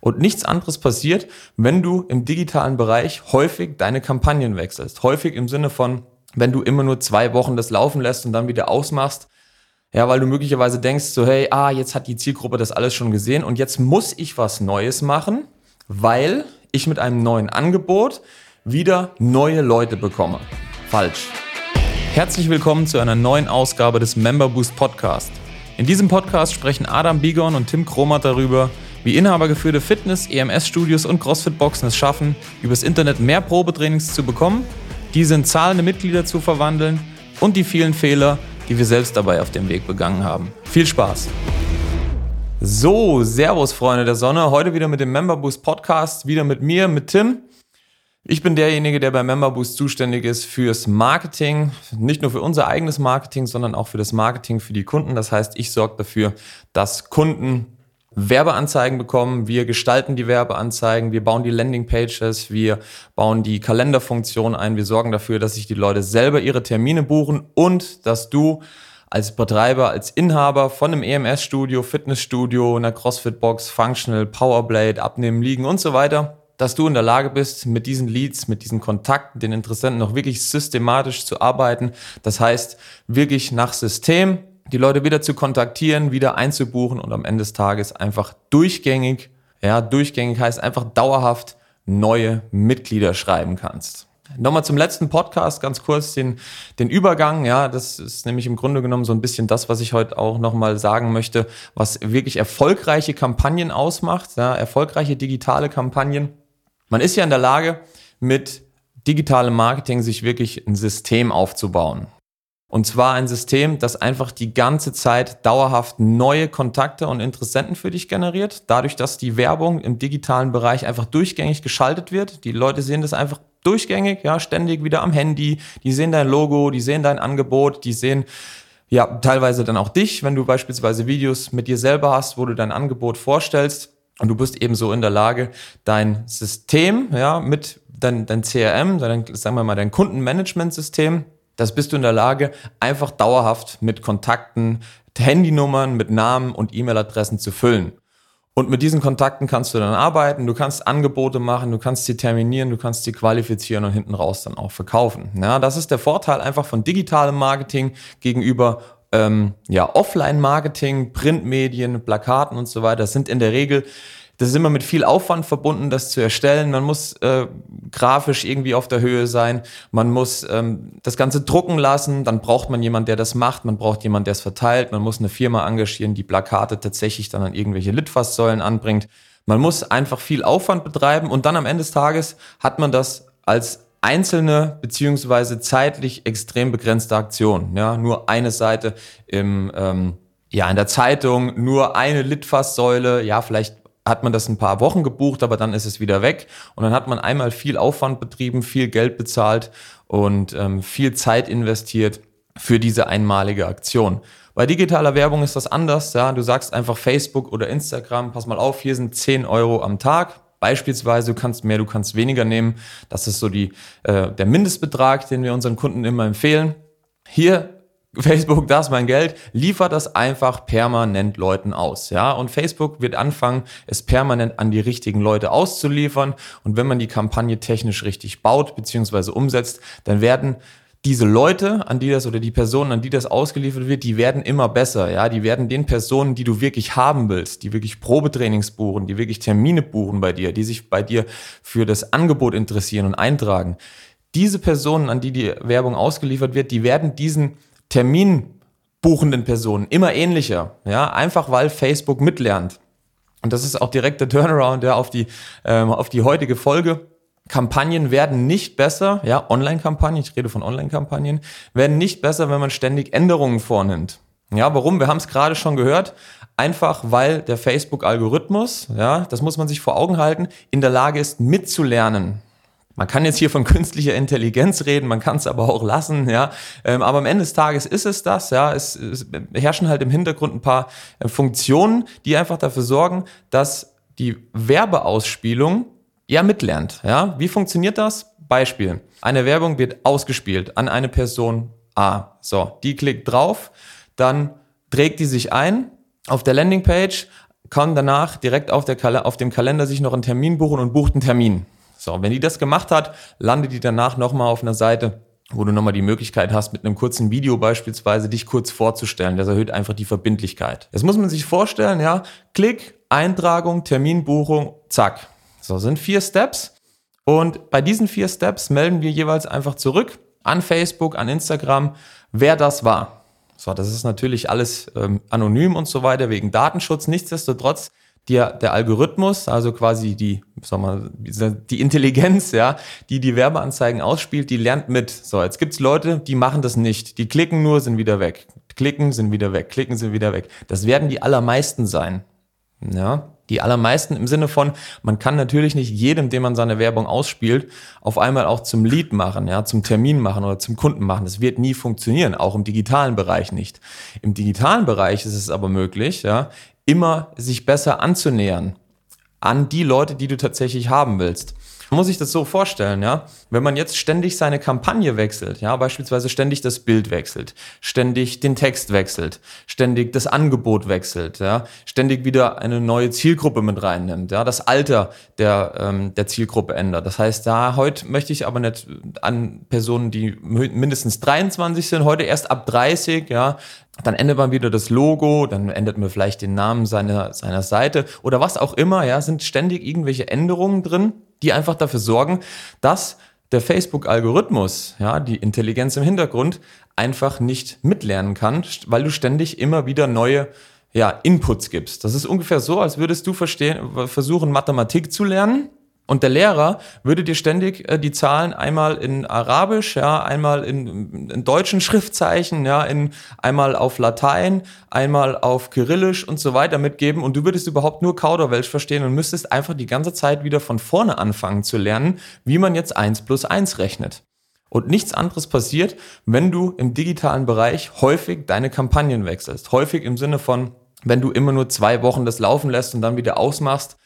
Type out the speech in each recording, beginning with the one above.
Und nichts anderes passiert, wenn du im digitalen Bereich häufig deine Kampagnen wechselst. Häufig im Sinne von, wenn du immer nur zwei Wochen das laufen lässt und dann wieder ausmachst. Ja, weil du möglicherweise denkst so, hey, ah, jetzt hat die Zielgruppe das alles schon gesehen und jetzt muss ich was Neues machen, weil ich mit einem neuen Angebot wieder neue Leute bekomme. Falsch. Herzlich willkommen zu einer neuen Ausgabe des Member Boost Podcast. In diesem Podcast sprechen Adam Bigon und Tim Kromat darüber, wie inhabergeführte Fitness-, EMS-Studios und CrossFit-Boxen es schaffen, übers Internet mehr Probetrainings zu bekommen, diese in zahlende Mitglieder zu verwandeln und die vielen Fehler, die wir selbst dabei auf dem Weg begangen haben. Viel Spaß! So, Servus Freunde der Sonne, heute wieder mit dem Member Boost Podcast, wieder mit mir, mit Tim. Ich bin derjenige, der bei Member Boost zuständig ist fürs Marketing, nicht nur für unser eigenes Marketing, sondern auch für das Marketing für die Kunden. Das heißt, ich sorge dafür, dass Kunden Werbeanzeigen bekommen, wir gestalten die Werbeanzeigen, wir bauen die Landingpages, wir bauen die Kalenderfunktion ein, wir sorgen dafür, dass sich die Leute selber ihre Termine buchen und dass du als Betreiber, als Inhaber von einem EMS-Studio, Fitnessstudio, einer CrossFit-Box, Functional, Powerblade, Abnehmen, Liegen und so weiter, dass du in der Lage bist, mit diesen Leads, mit diesen Kontakten, den Interessenten noch wirklich systematisch zu arbeiten. Das heißt, wirklich nach System, die Leute wieder zu kontaktieren, wieder einzubuchen und am Ende des Tages einfach durchgängig, ja, durchgängig heißt einfach dauerhaft neue Mitglieder schreiben kannst. Nochmal zum letzten Podcast ganz kurz den, den Übergang. Ja, das ist nämlich im Grunde genommen so ein bisschen das, was ich heute auch nochmal sagen möchte, was wirklich erfolgreiche Kampagnen ausmacht, ja, erfolgreiche digitale Kampagnen. Man ist ja in der Lage, mit digitalem Marketing sich wirklich ein System aufzubauen. Und zwar ein System, das einfach die ganze Zeit dauerhaft neue Kontakte und Interessenten für dich generiert. Dadurch, dass die Werbung im digitalen Bereich einfach durchgängig geschaltet wird. Die Leute sehen das einfach durchgängig, ja, ständig wieder am Handy. Die sehen dein Logo, die sehen dein Angebot, die sehen ja teilweise dann auch dich, wenn du beispielsweise Videos mit dir selber hast, wo du dein Angebot vorstellst. Und du bist eben so in der Lage, dein System, ja, mit dein, dein CRM, dein, sagen wir mal, dein Kundenmanagementsystem das bist du in der Lage, einfach dauerhaft mit Kontakten, Handynummern, mit Namen und E-Mail-Adressen zu füllen. Und mit diesen Kontakten kannst du dann arbeiten, du kannst Angebote machen, du kannst sie terminieren, du kannst sie qualifizieren und hinten raus dann auch verkaufen. Ja, das ist der Vorteil einfach von digitalem Marketing gegenüber ähm, ja, Offline-Marketing, Printmedien, Plakaten und so weiter. Das sind in der Regel das ist immer mit viel Aufwand verbunden, das zu erstellen. Man muss äh, grafisch irgendwie auf der Höhe sein. Man muss ähm, das Ganze drucken lassen. Dann braucht man jemanden, der das macht. Man braucht jemanden, der es verteilt. Man muss eine Firma engagieren, die Plakate tatsächlich dann an irgendwelche Litfaßsäulen anbringt. Man muss einfach viel Aufwand betreiben und dann am Ende des Tages hat man das als einzelne beziehungsweise zeitlich extrem begrenzte Aktion. Ja, nur eine Seite im ähm, ja, in der Zeitung nur eine Litfaßsäule, ja, vielleicht hat man das ein paar Wochen gebucht, aber dann ist es wieder weg. Und dann hat man einmal viel Aufwand betrieben, viel Geld bezahlt und ähm, viel Zeit investiert für diese einmalige Aktion. Bei digitaler Werbung ist das anders. Ja? Du sagst einfach Facebook oder Instagram, pass mal auf, hier sind 10 Euro am Tag. Beispielsweise, du kannst mehr, du kannst weniger nehmen. Das ist so die, äh, der Mindestbetrag, den wir unseren Kunden immer empfehlen. Hier Facebook, das ist mein Geld, liefert das einfach permanent Leuten aus, ja. Und Facebook wird anfangen, es permanent an die richtigen Leute auszuliefern. Und wenn man die Kampagne technisch richtig baut bzw. umsetzt, dann werden diese Leute, an die das oder die Personen, an die das ausgeliefert wird, die werden immer besser, ja. Die werden den Personen, die du wirklich haben willst, die wirklich Probetrainings buchen, die wirklich Termine buchen bei dir, die sich bei dir für das Angebot interessieren und eintragen. Diese Personen, an die die Werbung ausgeliefert wird, die werden diesen terminbuchenden Personen immer ähnlicher, ja, einfach weil Facebook mitlernt. Und das ist auch direkt der Turnaround ja, auf, die, ähm, auf die heutige Folge. Kampagnen werden nicht besser, ja, Online-Kampagnen, ich rede von Online-Kampagnen, werden nicht besser, wenn man ständig Änderungen vornimmt. Ja, warum? Wir haben es gerade schon gehört. Einfach weil der Facebook-Algorithmus, ja, das muss man sich vor Augen halten, in der Lage ist, mitzulernen. Man kann jetzt hier von künstlicher Intelligenz reden, man kann es aber auch lassen, ja. Ähm, aber am Ende des Tages ist es das, ja. Es, es herrschen halt im Hintergrund ein paar äh, Funktionen, die einfach dafür sorgen, dass die Werbeausspielung ja mitlernt, ja. Wie funktioniert das? Beispiel. Eine Werbung wird ausgespielt an eine Person A. So, die klickt drauf, dann trägt die sich ein auf der Landingpage, kann danach direkt auf, der, auf dem Kalender sich noch einen Termin buchen und bucht einen Termin. So, wenn die das gemacht hat, landet die danach nochmal auf einer Seite, wo du nochmal die Möglichkeit hast, mit einem kurzen Video beispielsweise dich kurz vorzustellen. Das erhöht einfach die Verbindlichkeit. Das muss man sich vorstellen, ja. Klick, Eintragung, Terminbuchung, zack. So, sind vier Steps. Und bei diesen vier Steps melden wir jeweils einfach zurück an Facebook, an Instagram, wer das war. So, das ist natürlich alles ähm, anonym und so weiter wegen Datenschutz. Nichtsdestotrotz der, der Algorithmus, also quasi die, sag mal, die Intelligenz, ja, die die Werbeanzeigen ausspielt, die lernt mit. So, jetzt gibt's Leute, die machen das nicht. Die klicken nur, sind wieder weg. Klicken, sind wieder weg. Klicken, sind wieder weg. Das werden die allermeisten sein. Ja, die allermeisten im Sinne von, man kann natürlich nicht jedem, dem man seine Werbung ausspielt, auf einmal auch zum Lead machen, ja, zum Termin machen oder zum Kunden machen. Das wird nie funktionieren, auch im digitalen Bereich nicht. Im digitalen Bereich ist es aber möglich, ja, immer sich besser anzunähern an die Leute, die du tatsächlich haben willst. Man muss sich das so vorstellen, ja. Wenn man jetzt ständig seine Kampagne wechselt, ja, beispielsweise ständig das Bild wechselt, ständig den Text wechselt, ständig das Angebot wechselt, ja, ständig wieder eine neue Zielgruppe mit reinnimmt, ja, das Alter der, ähm, der Zielgruppe ändert. Das heißt, da heute möchte ich aber nicht an Personen, die mindestens 23 sind, heute erst ab 30, ja, dann ändert man wieder das Logo, dann ändert man vielleicht den Namen seiner, seiner Seite oder was auch immer, ja, sind ständig irgendwelche Änderungen drin die einfach dafür sorgen, dass der Facebook-Algorithmus, ja, die Intelligenz im Hintergrund, einfach nicht mitlernen kann, weil du ständig immer wieder neue ja, Inputs gibst. Das ist ungefähr so, als würdest du verstehen, versuchen, Mathematik zu lernen und der Lehrer würde dir ständig äh, die Zahlen einmal in Arabisch, ja, einmal in, in, deutschen Schriftzeichen, ja, in, einmal auf Latein, einmal auf Kyrillisch und so weiter mitgeben und du würdest überhaupt nur Kauderwelsch verstehen und müsstest einfach die ganze Zeit wieder von vorne anfangen zu lernen, wie man jetzt eins plus eins rechnet. Und nichts anderes passiert, wenn du im digitalen Bereich häufig deine Kampagnen wechselst. Häufig im Sinne von, wenn du immer nur zwei Wochen das laufen lässt und dann wieder ausmachst,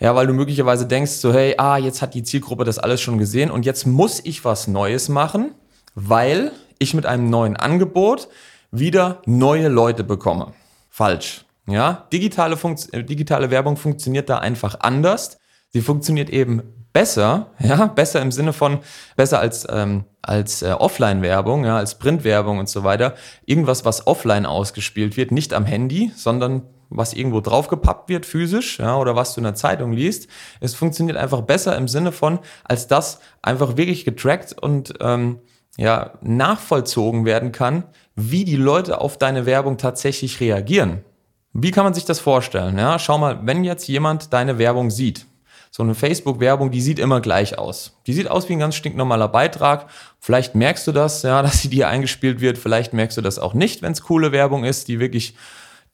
ja, weil du möglicherweise denkst so, hey, ah, jetzt hat die Zielgruppe das alles schon gesehen und jetzt muss ich was Neues machen, weil ich mit einem neuen Angebot wieder neue Leute bekomme. Falsch. Ja, digitale, Funkt äh, digitale Werbung funktioniert da einfach anders. Sie funktioniert eben besser, ja, besser im Sinne von besser als ähm, als äh, Offline-Werbung, ja, als Print-Werbung und so weiter. Irgendwas, was offline ausgespielt wird, nicht am Handy, sondern was irgendwo draufgepappt wird, physisch, ja, oder was du in der Zeitung liest. Es funktioniert einfach besser im Sinne von, als das einfach wirklich getrackt und ähm, ja, nachvollzogen werden kann, wie die Leute auf deine Werbung tatsächlich reagieren. Wie kann man sich das vorstellen? Ja, schau mal, wenn jetzt jemand deine Werbung sieht, so eine Facebook-Werbung, die sieht immer gleich aus. Die sieht aus wie ein ganz stinknormaler Beitrag. Vielleicht merkst du das, ja, dass sie dir eingespielt wird. Vielleicht merkst du das auch nicht, wenn es coole Werbung ist, die wirklich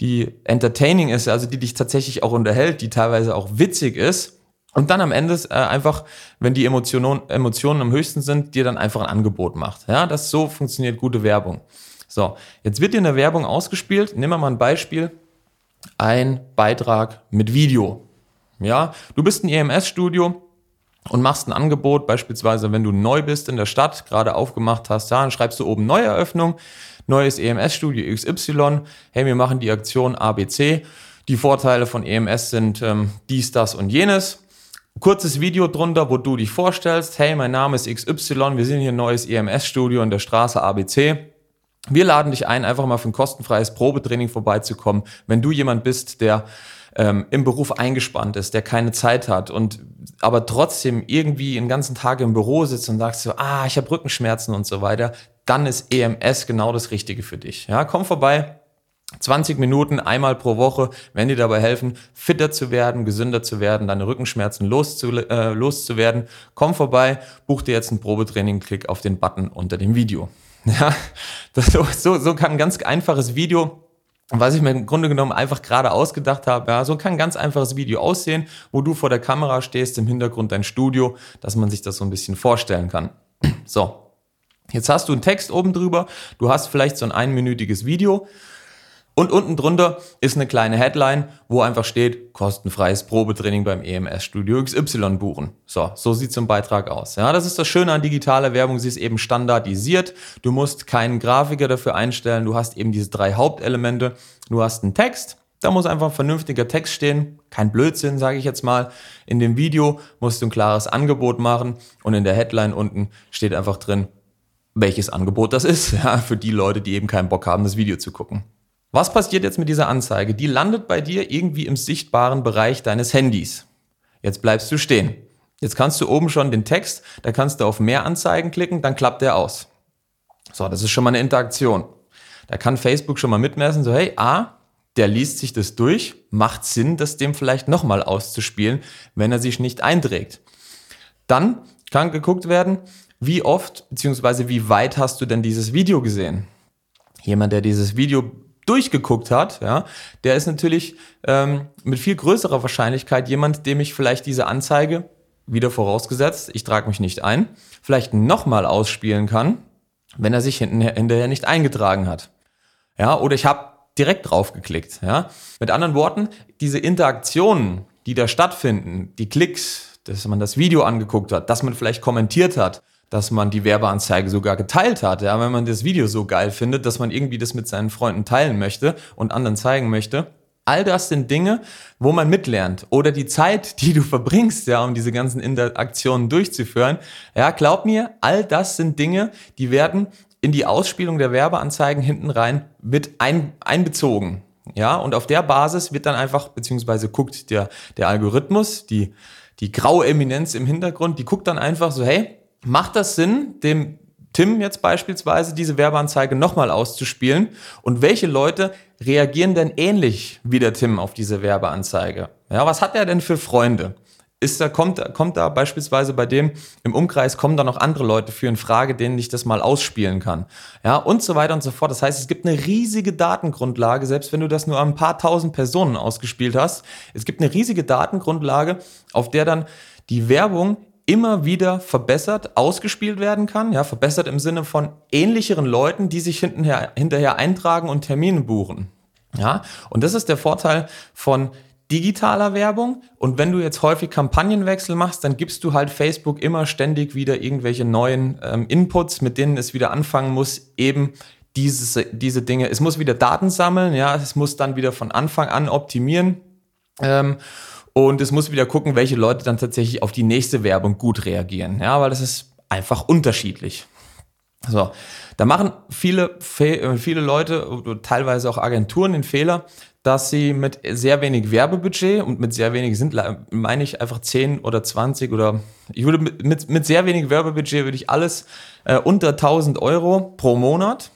die entertaining ist, also die dich tatsächlich auch unterhält, die teilweise auch witzig ist. Und dann am Ende äh, einfach, wenn die Emotionen, Emotionen am höchsten sind, dir dann einfach ein Angebot macht. Ja, das so funktioniert gute Werbung. So, jetzt wird dir eine Werbung ausgespielt. Nehmen wir mal ein Beispiel. Ein Beitrag mit Video. Ja, du bist ein EMS-Studio und machst ein Angebot, beispielsweise wenn du neu bist in der Stadt, gerade aufgemacht hast, ja, dann schreibst du oben Neueröffnung neues EMS-Studio XY, hey, wir machen die Aktion ABC. Die Vorteile von EMS sind ähm, dies, das und jenes. Kurzes Video drunter, wo du dich vorstellst, hey, mein Name ist XY, wir sind hier ein neues EMS-Studio in der Straße ABC. Wir laden dich ein, einfach mal für ein kostenfreies Probetraining vorbeizukommen, wenn du jemand bist, der ähm, im Beruf eingespannt ist, der keine Zeit hat und aber trotzdem irgendwie den ganzen Tag im Büro sitzt und sagst so, ah, ich habe Rückenschmerzen und so weiter, dann ist EMS genau das Richtige für dich. Ja, komm vorbei. 20 Minuten einmal pro Woche werden dir dabei helfen, fitter zu werden, gesünder zu werden, deine Rückenschmerzen loszu, äh, loszuwerden. Komm vorbei, buch dir jetzt ein Probetraining, klick auf den Button unter dem Video. Ja, das, so, so kann ein ganz einfaches Video was ich mir im Grunde genommen einfach gerade ausgedacht habe, ja, so kann ein ganz einfaches Video aussehen, wo du vor der Kamera stehst, im Hintergrund dein Studio, dass man sich das so ein bisschen vorstellen kann. So, Jetzt hast du einen Text oben drüber, du hast vielleicht so ein einminütiges Video und unten drunter ist eine kleine Headline, wo einfach steht, kostenfreies Probetraining beim EMS Studio XY buchen. So, so sieht so ein Beitrag aus. Ja, das ist das Schöne an digitaler Werbung, sie ist eben standardisiert. Du musst keinen Grafiker dafür einstellen, du hast eben diese drei Hauptelemente. Du hast einen Text, Da muss einfach ein vernünftiger Text stehen, kein Blödsinn, sage ich jetzt mal. In dem Video musst du ein klares Angebot machen und in der Headline unten steht einfach drin, welches Angebot das ist, ja, für die Leute, die eben keinen Bock haben, das Video zu gucken. Was passiert jetzt mit dieser Anzeige? Die landet bei dir irgendwie im sichtbaren Bereich deines Handys. Jetzt bleibst du stehen. Jetzt kannst du oben schon den Text, da kannst du auf mehr Anzeigen klicken, dann klappt der aus. So, das ist schon mal eine Interaktion. Da kann Facebook schon mal mitmessen, so hey, A, der liest sich das durch, macht Sinn, das dem vielleicht nochmal auszuspielen, wenn er sich nicht einträgt. Dann kann geguckt werden, wie oft bzw. wie weit hast du denn dieses Video gesehen? Jemand, der dieses Video durchgeguckt hat, ja, der ist natürlich ähm, mit viel größerer Wahrscheinlichkeit jemand, dem ich vielleicht diese Anzeige, wieder vorausgesetzt, ich trage mich nicht ein, vielleicht nochmal ausspielen kann, wenn er sich hinterher, nicht eingetragen hat. Ja, oder ich habe direkt drauf geklickt. Ja? Mit anderen Worten, diese Interaktionen, die da stattfinden, die Klicks, dass man das Video angeguckt hat, dass man vielleicht kommentiert hat, dass man die Werbeanzeige sogar geteilt hat, ja, wenn man das Video so geil findet, dass man irgendwie das mit seinen Freunden teilen möchte und anderen zeigen möchte. All das sind Dinge, wo man mitlernt. Oder die Zeit, die du verbringst, ja, um diese ganzen Interaktionen durchzuführen. Ja, glaub mir, all das sind Dinge, die werden in die Ausspielung der Werbeanzeigen hinten rein mit ein, einbezogen. Ja, und auf der Basis wird dann einfach, beziehungsweise guckt der, der Algorithmus, die, die graue Eminenz im Hintergrund, die guckt dann einfach so, hey, macht das Sinn, dem Tim jetzt beispielsweise diese Werbeanzeige nochmal auszuspielen? Und welche Leute reagieren denn ähnlich wie der Tim auf diese Werbeanzeige? Ja, was hat er denn für Freunde? ist da, kommt, kommt da beispielsweise bei dem im Umkreis kommen da noch andere Leute für in Frage, denen ich das mal ausspielen kann. Ja, und so weiter und so fort. Das heißt, es gibt eine riesige Datengrundlage, selbst wenn du das nur an ein paar tausend Personen ausgespielt hast. Es gibt eine riesige Datengrundlage, auf der dann die Werbung immer wieder verbessert ausgespielt werden kann. Ja, verbessert im Sinne von ähnlicheren Leuten, die sich hinterher, hinterher eintragen und Termine buchen. Ja, und das ist der Vorteil von digitaler Werbung. Und wenn du jetzt häufig Kampagnenwechsel machst, dann gibst du halt Facebook immer ständig wieder irgendwelche neuen ähm, Inputs, mit denen es wieder anfangen muss, eben dieses, diese Dinge. Es muss wieder Daten sammeln, ja, es muss dann wieder von Anfang an optimieren. Ähm, und es muss wieder gucken, welche Leute dann tatsächlich auf die nächste Werbung gut reagieren. Ja, weil das ist einfach unterschiedlich. So, da machen viele, äh, viele Leute, teilweise auch Agenturen den Fehler, dass sie mit sehr wenig Werbebudget und mit sehr wenig sind, meine ich einfach 10 oder 20 oder ich würde mit, mit, mit sehr wenig Werbebudget würde ich alles äh, unter 1000 Euro pro Monat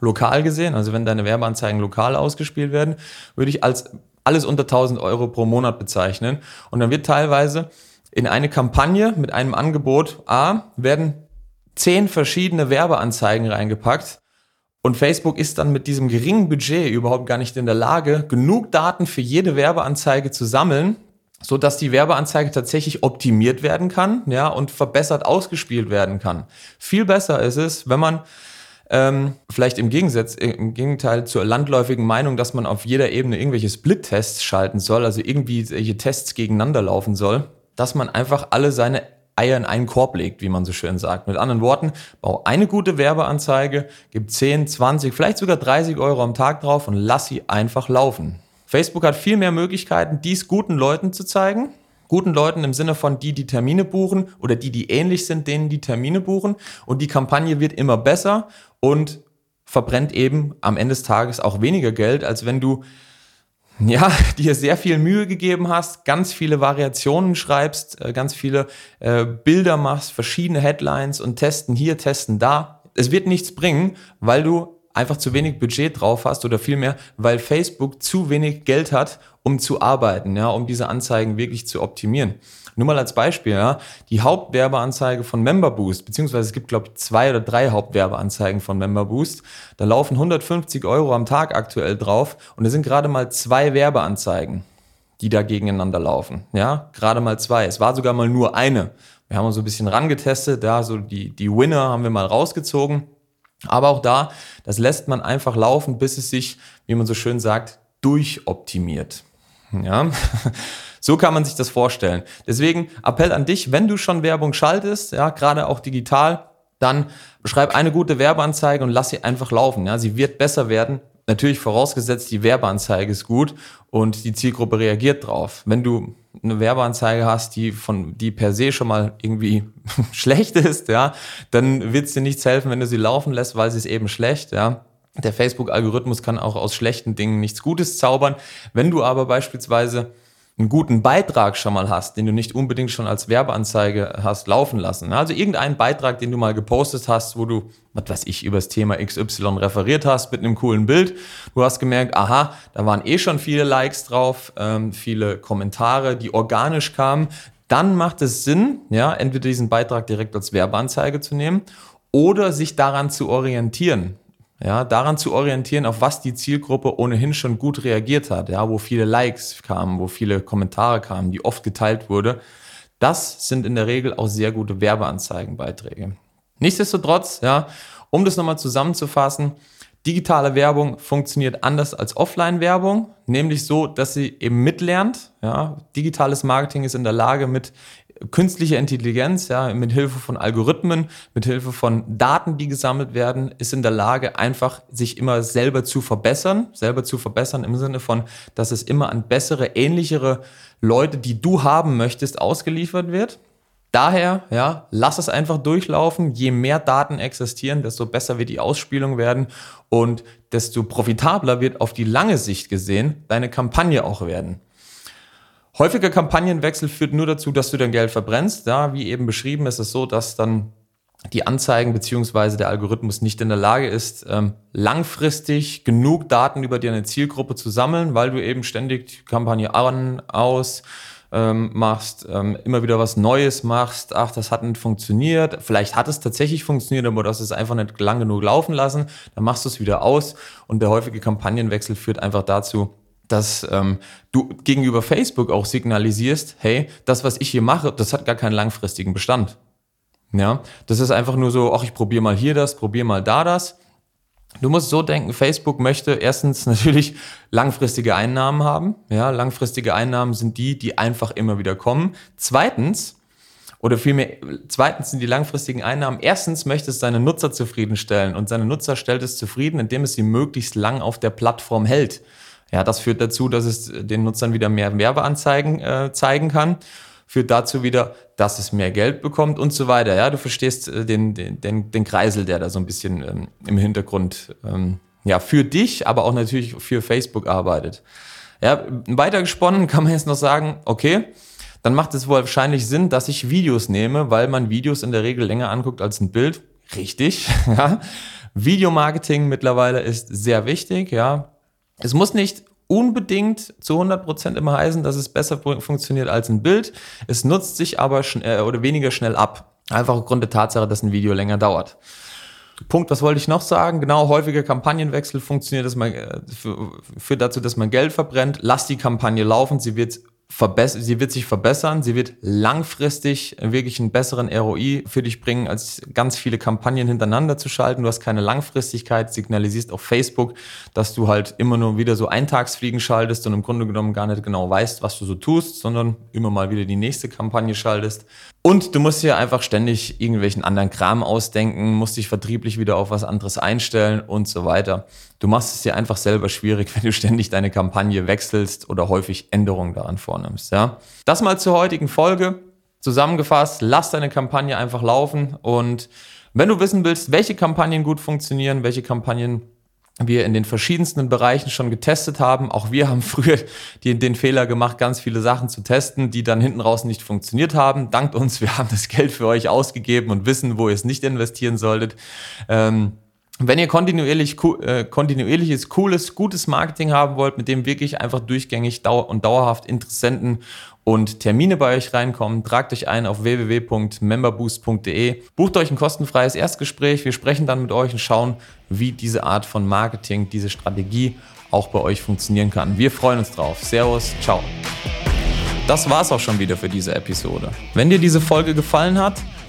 lokal gesehen, also wenn deine Werbeanzeigen lokal ausgespielt werden, würde ich als alles unter 1000 Euro pro Monat bezeichnen. Und dann wird teilweise in eine Kampagne mit einem Angebot A werden zehn verschiedene Werbeanzeigen reingepackt und Facebook ist dann mit diesem geringen Budget überhaupt gar nicht in der Lage, genug Daten für jede Werbeanzeige zu sammeln, so dass die Werbeanzeige tatsächlich optimiert werden kann, ja, und verbessert ausgespielt werden kann. Viel besser ist es, wenn man ähm, vielleicht im Gegensatz, im Gegenteil zur landläufigen Meinung, dass man auf jeder Ebene irgendwelche Split-Tests schalten soll, also irgendwie solche Tests gegeneinander laufen soll, dass man einfach alle seine Eier in einen Korb legt, wie man so schön sagt. Mit anderen Worten, bau eine gute Werbeanzeige, gib 10, 20, vielleicht sogar 30 Euro am Tag drauf und lass sie einfach laufen. Facebook hat viel mehr Möglichkeiten, dies guten Leuten zu zeigen. Guten Leuten im Sinne von die, die Termine buchen oder die, die ähnlich sind, denen die Termine buchen. Und die Kampagne wird immer besser und verbrennt eben am Ende des Tages auch weniger Geld, als wenn du ja, dir sehr viel Mühe gegeben hast, ganz viele Variationen schreibst, äh, ganz viele äh, Bilder machst, verschiedene Headlines und testen hier, testen da. Es wird nichts bringen, weil du einfach zu wenig Budget drauf hast oder vielmehr, weil Facebook zu wenig Geld hat, um zu arbeiten, ja, um diese Anzeigen wirklich zu optimieren. Nur mal als Beispiel, ja, die Hauptwerbeanzeige von MemberBoost, beziehungsweise es gibt, glaube ich, zwei oder drei Hauptwerbeanzeigen von MemberBoost. Da laufen 150 Euro am Tag aktuell drauf und es sind gerade mal zwei Werbeanzeigen, die da gegeneinander laufen. Ja, gerade mal zwei. Es war sogar mal nur eine. Wir haben uns so ein bisschen rangetestet, da so die, die Winner haben wir mal rausgezogen. Aber auch da, das lässt man einfach laufen, bis es sich, wie man so schön sagt, durchoptimiert. Ja, so kann man sich das vorstellen. Deswegen Appell an dich, wenn du schon Werbung schaltest, ja, gerade auch digital, dann schreib eine gute Werbeanzeige und lass sie einfach laufen. Ja, sie wird besser werden, Natürlich vorausgesetzt, die Werbeanzeige ist gut und die Zielgruppe reagiert drauf. Wenn du eine Werbeanzeige hast, die von, die per se schon mal irgendwie schlecht ist, ja, dann wird es dir nichts helfen, wenn du sie laufen lässt, weil sie ist eben schlecht, ja. Der Facebook-Algorithmus kann auch aus schlechten Dingen nichts Gutes zaubern. Wenn du aber beispielsweise einen guten Beitrag schon mal hast, den du nicht unbedingt schon als Werbeanzeige hast laufen lassen. Also irgendeinen Beitrag, den du mal gepostet hast, wo du, was weiß ich, über das Thema XY referiert hast mit einem coolen Bild. Du hast gemerkt, aha, da waren eh schon viele Likes drauf, ähm, viele Kommentare, die organisch kamen. Dann macht es Sinn, ja, entweder diesen Beitrag direkt als Werbeanzeige zu nehmen oder sich daran zu orientieren ja, daran zu orientieren, auf was die Zielgruppe ohnehin schon gut reagiert hat, ja, wo viele Likes kamen, wo viele Kommentare kamen, die oft geteilt wurde. Das sind in der Regel auch sehr gute Werbeanzeigenbeiträge. Nichtsdestotrotz, ja, um das nochmal zusammenzufassen, digitale Werbung funktioniert anders als Offline-Werbung, nämlich so, dass sie eben mitlernt. Ja, digitales Marketing ist in der Lage, mit künstliche Intelligenz, ja, mit Hilfe von Algorithmen, mit Hilfe von Daten, die gesammelt werden, ist in der Lage, einfach sich immer selber zu verbessern, selber zu verbessern im Sinne von, dass es immer an bessere, ähnlichere Leute, die du haben möchtest, ausgeliefert wird. Daher, ja, lass es einfach durchlaufen. Je mehr Daten existieren, desto besser wird die Ausspielung werden und desto profitabler wird auf die lange Sicht gesehen deine Kampagne auch werden. Häufiger Kampagnenwechsel führt nur dazu, dass du dein Geld verbrennst. Ja, wie eben beschrieben ist es so, dass dann die Anzeigen beziehungsweise der Algorithmus nicht in der Lage ist, ähm, langfristig genug Daten über deine Zielgruppe zu sammeln, weil du eben ständig die Kampagne an, aus ähm, machst, ähm, immer wieder was Neues machst, ach, das hat nicht funktioniert, vielleicht hat es tatsächlich funktioniert, aber du hast es einfach nicht lang genug laufen lassen, dann machst du es wieder aus. Und der häufige Kampagnenwechsel führt einfach dazu, dass ähm, du gegenüber Facebook auch signalisierst, hey, das, was ich hier mache, das hat gar keinen langfristigen Bestand. Ja, das ist einfach nur so, ach, ich probiere mal hier das, probiere mal da das. Du musst so denken, Facebook möchte erstens natürlich langfristige Einnahmen haben. Ja, langfristige Einnahmen sind die, die einfach immer wieder kommen. Zweitens, oder vielmehr, zweitens sind die langfristigen Einnahmen. Erstens möchte es seine Nutzer zufriedenstellen und seine Nutzer stellt es zufrieden, indem es sie möglichst lang auf der Plattform hält. Ja, das führt dazu, dass es den Nutzern wieder mehr Werbeanzeigen äh, zeigen kann. Führt dazu wieder, dass es mehr Geld bekommt und so weiter. Ja, du verstehst äh, den, den, den, den Kreisel, der da so ein bisschen ähm, im Hintergrund ähm, ja, für dich, aber auch natürlich für Facebook arbeitet. Ja, weiter gesponnen kann man jetzt noch sagen, okay, dann macht es wohl wahrscheinlich Sinn, dass ich Videos nehme, weil man Videos in der Regel länger anguckt als ein Bild. Richtig, ja. Videomarketing mittlerweile ist sehr wichtig, ja. Es muss nicht unbedingt zu 100% immer heißen, dass es besser funktioniert als ein Bild. Es nutzt sich aber äh, oder weniger schnell ab. Einfach aufgrund der Tatsache, dass ein Video länger dauert. Punkt, was wollte ich noch sagen? Genau, häufiger Kampagnenwechsel funktioniert, dass man, äh, führt dazu, dass man Geld verbrennt. Lass die Kampagne laufen, sie wird verbessern, sie wird sich verbessern, sie wird langfristig wirklich einen besseren ROI für dich bringen, als ganz viele Kampagnen hintereinander zu schalten. Du hast keine Langfristigkeit, signalisierst auf Facebook, dass du halt immer nur wieder so Eintagsfliegen schaltest und im Grunde genommen gar nicht genau weißt, was du so tust, sondern immer mal wieder die nächste Kampagne schaltest. Und du musst dir einfach ständig irgendwelchen anderen Kram ausdenken, musst dich vertrieblich wieder auf was anderes einstellen und so weiter. Du machst es dir einfach selber schwierig, wenn du ständig deine Kampagne wechselst oder häufig Änderungen daran vornimmst. Ja? Das mal zur heutigen Folge. Zusammengefasst, lass deine Kampagne einfach laufen und wenn du wissen willst, welche Kampagnen gut funktionieren, welche Kampagnen wir in den verschiedensten Bereichen schon getestet haben. Auch wir haben früher die, den Fehler gemacht, ganz viele Sachen zu testen, die dann hinten raus nicht funktioniert haben. Dankt uns, wir haben das Geld für euch ausgegeben und wissen, wo ihr es nicht investieren solltet. Ähm, wenn ihr kontinuierlich, äh, kontinuierliches, cooles, gutes Marketing haben wollt, mit dem wirklich einfach durchgängig dau und dauerhaft Interessenten und Termine bei euch reinkommen, tragt euch ein auf www.memberboost.de, bucht euch ein kostenfreies Erstgespräch, wir sprechen dann mit euch und schauen, wie diese Art von Marketing, diese Strategie auch bei euch funktionieren kann. Wir freuen uns drauf. Servus, ciao. Das war's auch schon wieder für diese Episode. Wenn dir diese Folge gefallen hat,